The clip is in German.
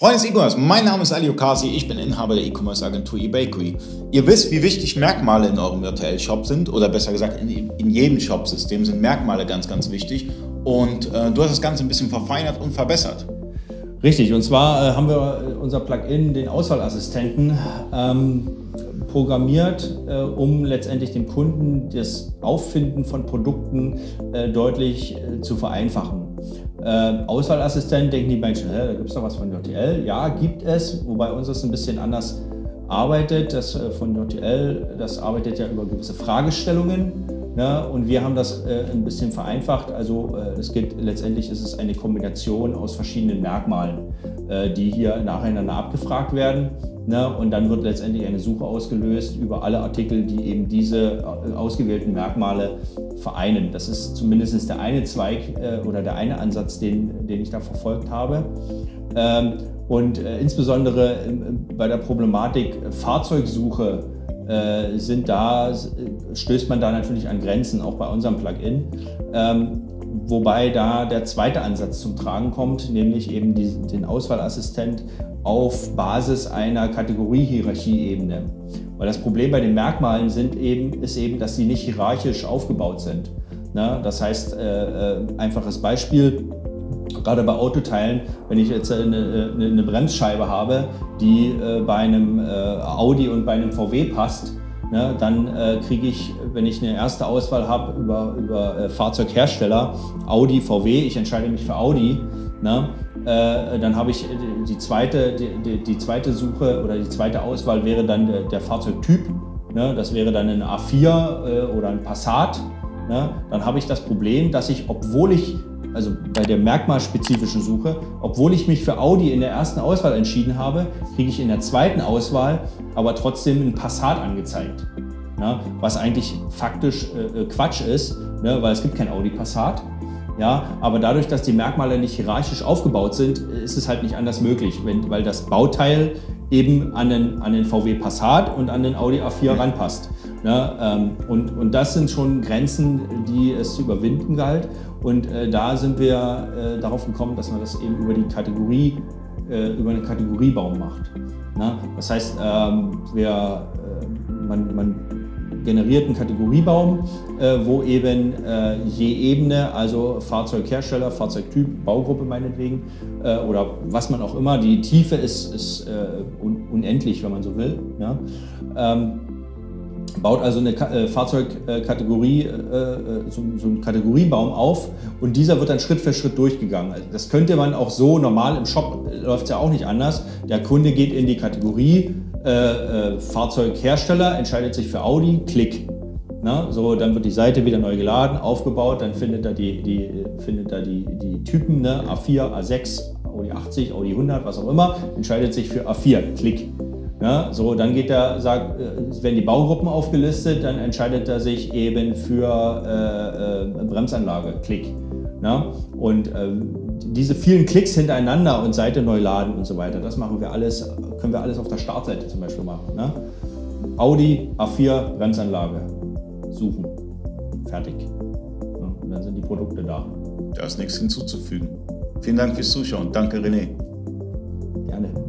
Freunde des E-Commerce, mein Name ist Ali Okasi, ich bin Inhaber der E-Commerce Agentur eBakery. Ihr wisst, wie wichtig Merkmale in eurem virtuellen-Shop sind, oder besser gesagt, in, in jedem Shop-System sind Merkmale ganz, ganz wichtig. Und äh, du hast das Ganze ein bisschen verfeinert und verbessert. Richtig, und zwar äh, haben wir unser Plugin, den Auswahlassistenten, ähm, programmiert, äh, um letztendlich dem Kunden das Auffinden von Produkten äh, deutlich äh, zu vereinfachen. Äh, Auswahlassistent denken die Menschen, da gibt es doch was von JTL. Ja, gibt es, wobei uns das ein bisschen anders arbeitet. Das äh, von JTL, das arbeitet ja über gewisse Fragestellungen. Ne? Und wir haben das äh, ein bisschen vereinfacht. Also äh, es geht letztendlich ist es eine Kombination aus verschiedenen Merkmalen, äh, die hier nacheinander abgefragt werden. Ne? Und dann wird letztendlich eine Suche ausgelöst über alle Artikel, die eben diese äh, ausgewählten Merkmale vereinen. Das ist zumindest der eine Zweig äh, oder der eine Ansatz, den, den ich da verfolgt habe. Ähm, und äh, insbesondere bei der Problematik Fahrzeugsuche sind da, stößt man da natürlich an Grenzen, auch bei unserem Plugin. Ähm, wobei da der zweite Ansatz zum Tragen kommt, nämlich eben die, den Auswahlassistent auf Basis einer Kategoriehierarchieebene. Weil das Problem bei den Merkmalen sind eben, ist eben, dass sie nicht hierarchisch aufgebaut sind. Ne? Das heißt, äh, äh, einfaches Beispiel, gerade bei Autoteilen, wenn ich jetzt eine, eine, Bremsscheibe habe, die äh, bei einem äh, Audi und bei einem VW passt, ne, dann äh, kriege ich, wenn ich eine erste Auswahl habe über, über äh, Fahrzeughersteller, Audi, VW, ich entscheide mich für Audi, ne, äh, dann habe ich die zweite, die, die, die, zweite Suche oder die zweite Auswahl wäre dann der, der Fahrzeugtyp. Ne? Das wäre dann ein A4 äh, oder ein Passat. Ne? Dann habe ich das Problem, dass ich, obwohl ich, also bei der merkmalspezifischen Suche, obwohl ich mich für Audi in der ersten Auswahl entschieden habe, kriege ich in der zweiten Auswahl aber trotzdem ein Passat angezeigt. Ne? Was eigentlich faktisch äh, Quatsch ist, ne? weil es gibt kein Audi Passat. Ja, aber dadurch, dass die Merkmale nicht hierarchisch aufgebaut sind, ist es halt nicht anders möglich, wenn, weil das Bauteil eben an den, an den VW Passat und an den Audi A4 mhm. ranpasst. Ne? Ähm, und, und das sind schon Grenzen, die es zu überwinden galt. Und äh, da sind wir äh, darauf gekommen, dass man das eben über die Kategorie, äh, über einen Kategoriebaum macht. Ne? Das heißt, ähm, wir, äh, man, man generiert einen Kategoriebaum, äh, wo eben äh, je Ebene, also Fahrzeughersteller, Fahrzeugtyp, Baugruppe meinetwegen äh, oder was man auch immer, die Tiefe ist, ist äh, un unendlich, wenn man so will. Ja? Ähm, baut also eine äh, Fahrzeugkategorie, äh, so, so einen Kategoriebaum auf und dieser wird dann Schritt für Schritt durchgegangen. Also das könnte man auch so normal im Shop läuft es ja auch nicht anders. Der Kunde geht in die Kategorie, äh, äh, Fahrzeughersteller entscheidet sich für Audi, Klick. Na, so, dann wird die Seite wieder neu geladen, aufgebaut, dann findet er die, die, findet er die, die Typen, ne? A4, A6, Audi 80, Audi 100, was auch immer, entscheidet sich für A4, Klick. Ja, so, dann geht er, sagt, äh, werden die Baugruppen aufgelistet, dann entscheidet er sich eben für äh, äh, Bremsanlage, Klick. Ja, und äh, diese vielen Klicks hintereinander und Seite neu laden und so weiter, das machen wir alles, können wir alles auf der Startseite zum Beispiel machen. Ne? Audi A4 Bremsanlage suchen. Fertig. Ja, und dann sind die Produkte da. Da ist nichts hinzuzufügen. Vielen Dank fürs Zuschauen. Danke, René. Gerne.